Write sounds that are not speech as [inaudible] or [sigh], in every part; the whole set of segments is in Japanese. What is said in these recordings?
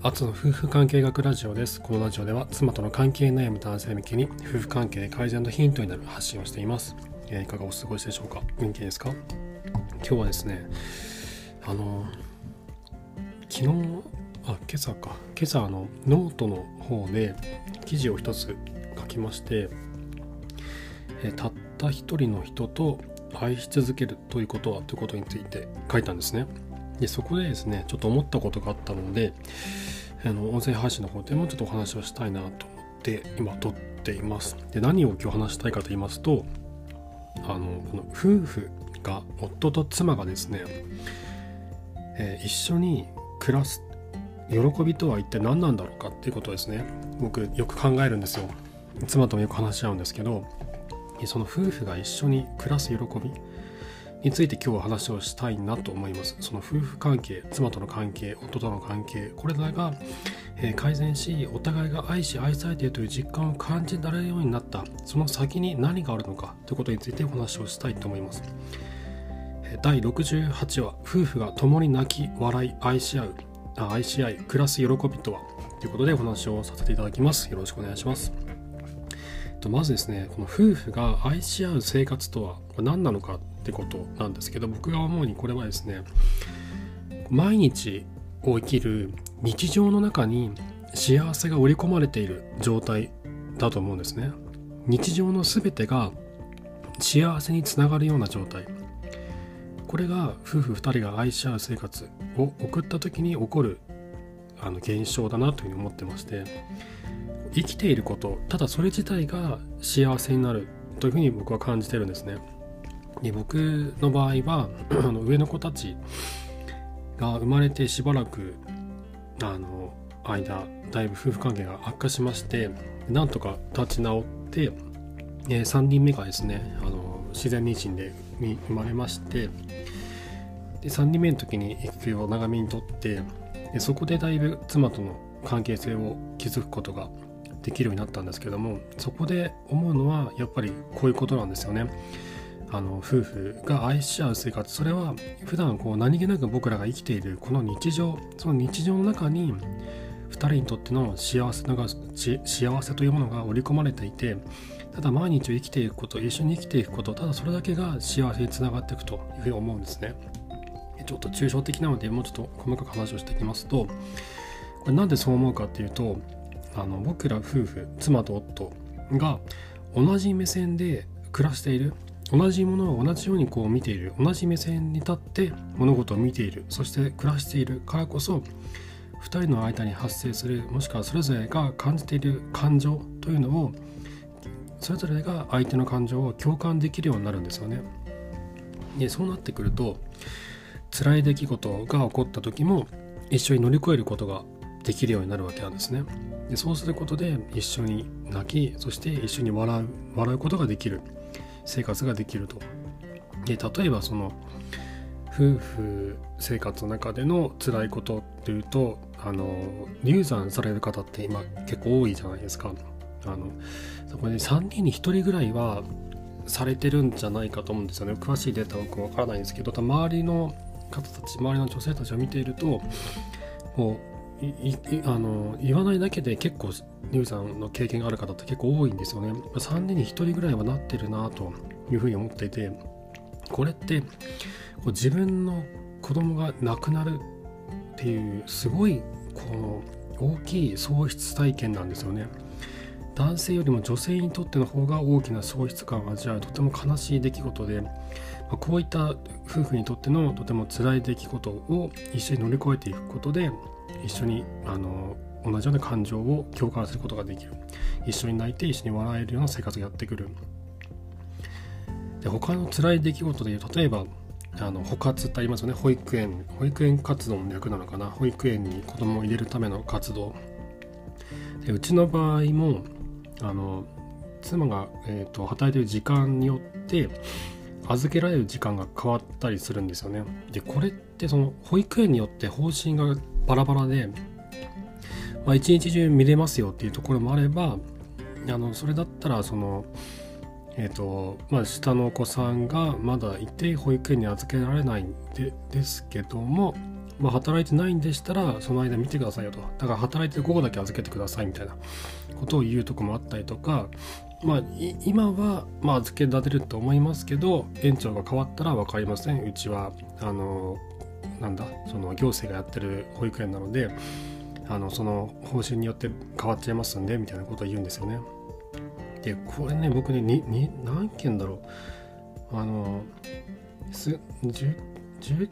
あつの夫婦関係学ラジオです。このラジオでは妻との関係悩む男性向けに夫婦関係改善のヒントになる発信をしています。えー、いかがお過ごしでしょうか？元気ですか？今日はですね、あの、昨日、あ、今朝か、今朝あのノートの方で記事を一つ書きまして、えー、たった一人の人と愛し続けるということはということについて書いたんですね。でそこでですねちょっと思ったことがあったのであの音声配信の方でもちょっとお話をしたいなと思って今撮っています。で何を今日話したいかと言いますとあのこの夫婦が夫と妻がですね、えー、一緒に暮らす喜びとは一体何なんだろうかっていうことですね僕よく考えるんですよ。妻ともよく話し合うんですけどその夫婦が一緒に暮らす喜びについて今日は話をしたいなと思います。その夫婦関係、妻との関係、夫との関係、これらが、え、改善し、お互いが愛し愛されているという実感を感じられるようになった、その先に何があるのかということについてお話をしたいと思います。第68話、夫婦が共に泣き、笑い、愛し合う、あ愛し合い、暮らす喜びとは？ということでお話をさせていただきます。よろしくお願いします。まずですね、この夫婦が愛し合う生活とは何なのかってことなんですけど僕が思うにこれはですね毎日を生きる日常の中に幸せが織り込まれている状態だと思うんですね。日常の全てが幸せにつながるような状態。これが夫婦2人が愛し合う生活を送った時に起こるあの現象だなというふうに思ってまして生きていることただそれ自体が幸せになるというふうに僕は感じてるんですね。で僕の場合は [clears throat] あの上の子たちが生まれてしばらくあの間だいぶ夫婦関係が悪化しましてなんとか立ち直って、えー、3人目がですねあの自然妊娠で生まれましてで3人目の時に育休を長めにとってでそこでだいぶ妻との関係性を築くことができるようになったんですけどもそこで思うのはやっぱりこういうことなんですよね。あの夫婦が愛し合う生活それは普段こう何気なく僕らが生きているこの日常その日常の中に2人にとっての幸せのが幸せというものが織り込まれていてただ毎日を生きていくこと一緒に生きていくことただそれだけが幸せにつながっていくというふうに思うんですね。ちょっと抽象的なのでもうちょっと細かく話をしていきますとこれなんでそう思うかっていうとあの僕ら夫婦妻と夫が同じ目線で暮らしている。同じものを同じようにこう見ている同じ目線に立って物事を見ているそして暮らしているからこそ2人の間に発生するもしくはそれぞれが感じている感情というのをそれぞれが相手の感情を共感できるようになるんですよね。でそうなってくると辛い出来事が起こった時も一緒に乗り越えることができるようになるわけなんですね。でそうすることで一緒に泣きそして一緒に笑う笑うことができる。生活ができると。で例えばその夫婦生活の中での辛いことっていうとあの流産される方って今結構多いじゃないですか。あのそこで3人に1人ぐらいはされてるんじゃないかと思うんですよね。詳しいデータは僕わからないんですけど周りの方たち周りの女性たちを見ているともうあの言わないだけで結構乳産の経験がある方って結構多いんですよね。3年に1人ぐらいはなってるなというふうに思っていてこれってこう自分の子供が亡くなるっていうすごいこの大きい喪失体験なんですよね。男性よりも女性にとっての方が大きな喪失感を味わうとても悲しい出来事でこういった夫婦にとってのとても辛い出来事を一緒に乗り越えていくことで一緒にあの同じような感情を共感することができる。一緒に泣いて一緒に笑えるような生活がやってくる。で他の辛い出来事でいう例えばあの保活ってありますよね。保育園。保育園活動の略なのかな。保育園に子供を入れるための活動。でうちの場合もあの妻が、えーと、と働いてる時間によって預けられる時間が変わったりするんですよね。でこれってその保育園によって方針がバラバラで、まあ、一日中見れますよっていうところもあればあのそれだったらそのえーとまあ、下のお子さんがまだいて保育園に預けられないんでですけどもまあ、働いてないんでしたらその間見てくださいよと。だから働いて午後だけ預けてくださいみたいなことを言うとこもあったりとかまあ、今は、まあ、預けられると思いますけど園長が変わったら分かりません。うちはあのなんだその行政がやってる保育園なのであのその方針によって変わっちゃいますんでみたいなことを言うんですよね。でこれね僕ねにに何件だろう。あのす 10, 10,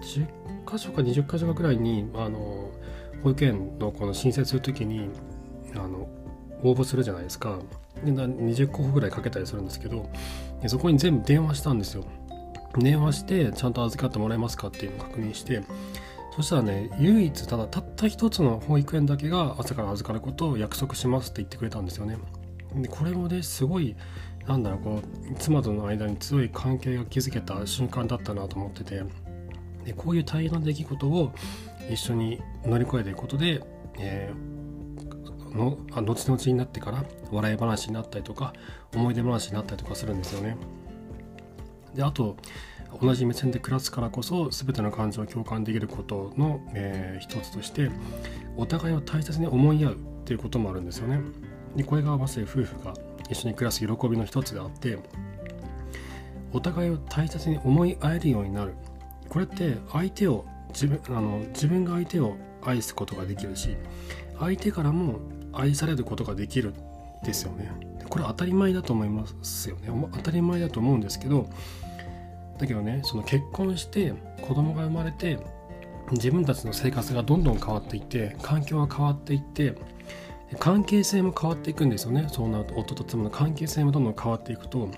10箇所か20箇所かぐらいにあの保育園のこの申請する時にあの応募するじゃないですか。で20個ぐらいかけたりするんですけどそこに全部電話したんですよ。電話してちゃんと預かってもらえますかっていうのを確認してそしたらね唯一ただたった一つの保育園だけが朝から預かることを約束しますって言ってくれたんですよね。でこれもねすごいなんだろうこう妻との間に強い関係が築けた瞬間だったなと思っててでこういう大変な出来事を一緒に乗り越えていくことで、えー、の後々になってから笑い話になったりとか思い出話になったりとかするんですよね。であと同じ目線で暮らすからこそ全ての感情を共感できることの、えー、一つとしてお互いを大切に思い合うっていうこともあるんですよね。でこれがまさに夫婦が一緒に暮らす喜びの一つであってお互いを大切に思い合えるようになるこれって相手を自分あの自分が相手を愛すことができるし相手からも愛されることができるですよね。これ当たり前だと思いますよね。当たり前だと思うんですけどだけどねその結婚して子供が生まれて自分たちの生活がどんどん変わっていって環境が変わっていって関係性も変わっていくんですよね。そんな夫と妻の関係性もどんどん変わっていくと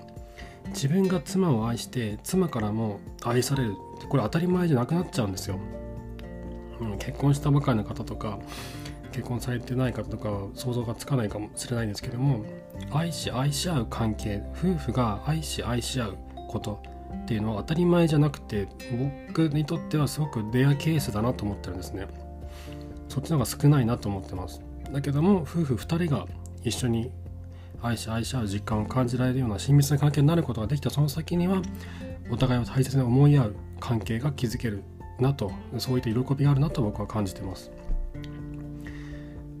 自分が妻を愛して妻からも愛されるこれ当たり前じゃなくなっちゃうんですよ、うん、結婚したばかりの方とか結婚されてない方とか想像がつかないかもしれないんですけども愛し愛し合う関係夫婦が愛し愛し合うことっていうのは当たり前じゃなくて僕にとってはすごくレアケースだなと思ってるんですね。そっちの方が少ないなと思ってます。だけども夫婦2人が一緒に愛し愛し合う実感を感じられるような親密な関係になることができたその先にはお互いを大切に思い合う関係が築けるなとそういった喜びがあるなと僕は感じてます。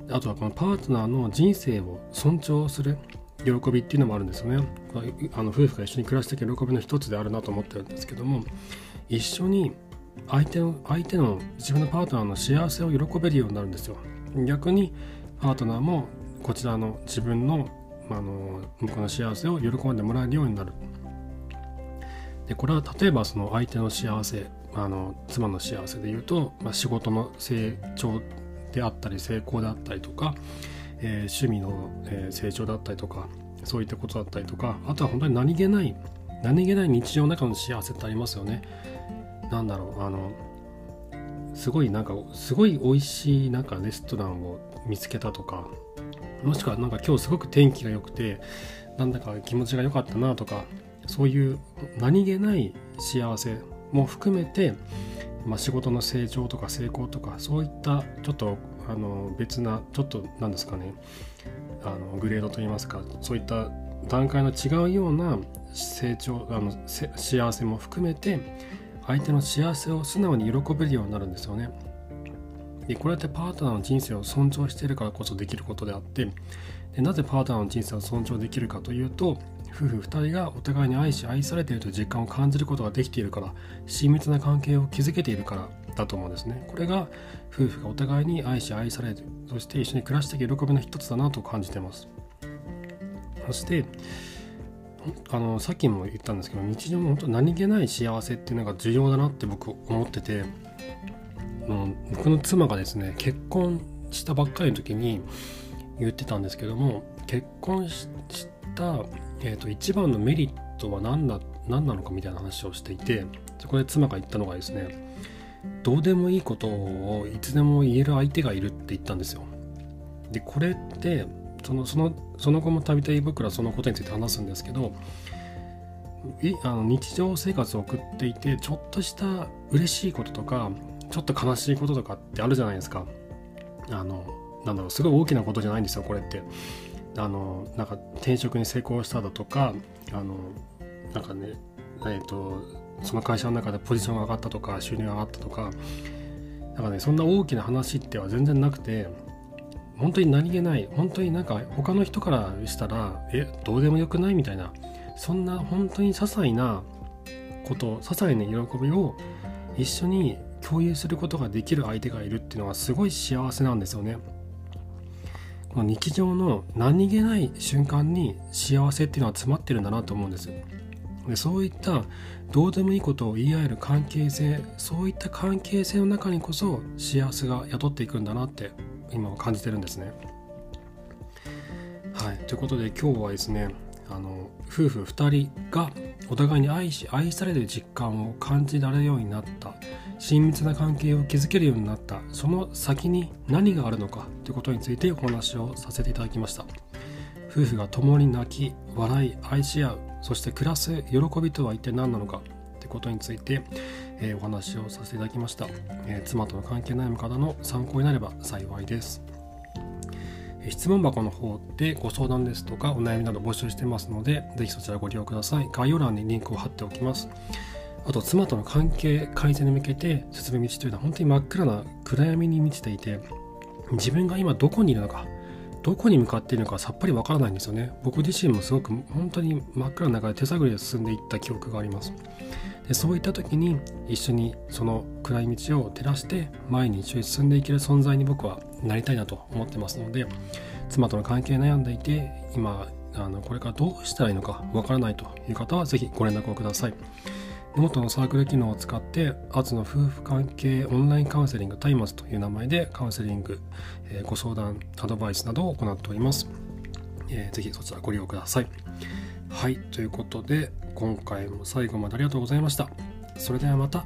あとはこのパートナーの人生を尊重する喜びっていうのもあるんですよね。あの夫婦が一緒に暮らしていく喜びの一つであるなと思ってるんですけども一緒に相手の相手の自分のパートナーの幸せを喜べるようになるんですよ。逆にパートナーもこちらの自分のあの向こうの幸せを喜んでもらえるようになる。でこれは例えばその相手の幸せあの妻の幸せで言うと、まあ、仕事の成長であったり成功であったりとか、えー、趣味の、え、成長だったりとかそういったことだったりとかあとは本当に何気ない何気ない日常の中の幸せってありますよね。なんだろうあのすごいなんかすごい美味しいなんかレストランを見つけたとかもしくはなんか今日すごく天気が良くてなんだか気持ちが良かったなとかそういう何気ない幸せも含めて、まあ、仕事の成長とか成功とかそういったちょっとあの別なちょっと何ですかねあのグレードといいますかそういった段階の違うような成長あの幸せも含めて相手の幸せを素直に喜べるようになるんですよね。でこれってパートナーの人生を尊重しているからこそできることであってでなぜパートナーの人生を尊重できるかというと夫婦2人がお互いに愛し愛されているという実感を感じることができているから親密な関係を築けているからだと思うんですね。これが夫婦がお互いに愛し愛されそして一緒に暮らしていく喜びの一つだなと感じてます。そしてあのさっきも言ったんですけど日常の本当何気ない幸せっていうのが重要だなって僕思ってて僕の妻がですね結婚したばっかりの時に言ってたんですけども結婚した、えーと、一番のメリットは何だ何なのかみたいな話をしていてそこで妻が言ったのがですねどうでもいいことをいつでも言える相手がいるって言ったんですよ。でこれってそのそのその後もたびたび僕らそのことについて話すんですけどあの日常生活を送っていてちょっとした嬉しいこととかちょっと悲しいこととかってあるじゃないですか。あのなんだろうすごい大きなことじゃないんですよこれって。あのなんか転職に成功しただとかあのなんかねえっ、ー、とその会社の中でポジションが上がったとか収入が上がったとかだかねそんな大きな話っては全然なくて本当に何気ない本当になんか他の人からしたらえどうでもよくないみたいなそんな本当に些細なこと些細な喜びを一緒に共有することができる相手がいるっていうのはすごい幸せなんですよね。この日常の何気ない瞬間に幸せっていうのは詰まってるんだなと思うんです。でそういったどうでもいいことを言い合える関係性そういった関係性の中にこそ幸せが宿っていくんだなって今は感じてるんですね。はい。ということで今日はですねあの夫婦2人がお互いに愛し愛される実感を感じられるようになった。親密な関係を築けるようになった。その先に何があるのかということについてお話をさせていただきました。夫婦が共に泣き笑い愛し合う。そして暮らす喜びとは一体何なのかということについて、えー、お話をさせていただきました、えー、妻との関係悩む方の参考になれば幸いです質問箱の方でご相談ですとかお悩みなど募集してますので、ぜひそちらご利用ください。概要欄にリンクを貼っておきます。あと、妻との関係改善に向けて進む道というのは本当に真っ暗な暗闇に満ちていて、自分が今どこにいるのか、どこに向かっているのかさっぱりわからないんですよね。僕自身もすごく本当に真っ暗な中で手探りで進んでいった記憶があります。でそういった時に一緒にその暗い道を照らして前に一緒に進んでいける存在に僕はなりたいなと思ってますので妻との関係悩んでいて今あのこれからどうしたらいいのかわからないという方はぜひご連絡をください元のサークル機能を使ってアツの夫婦関係オンラインカウンセリング松明という名前でカウンセリング、えー、ご相談アドバイスなどを行っております、えー、ぜひそちらご利用ください。はいということで今回も最後までありがとうございました。それではまた。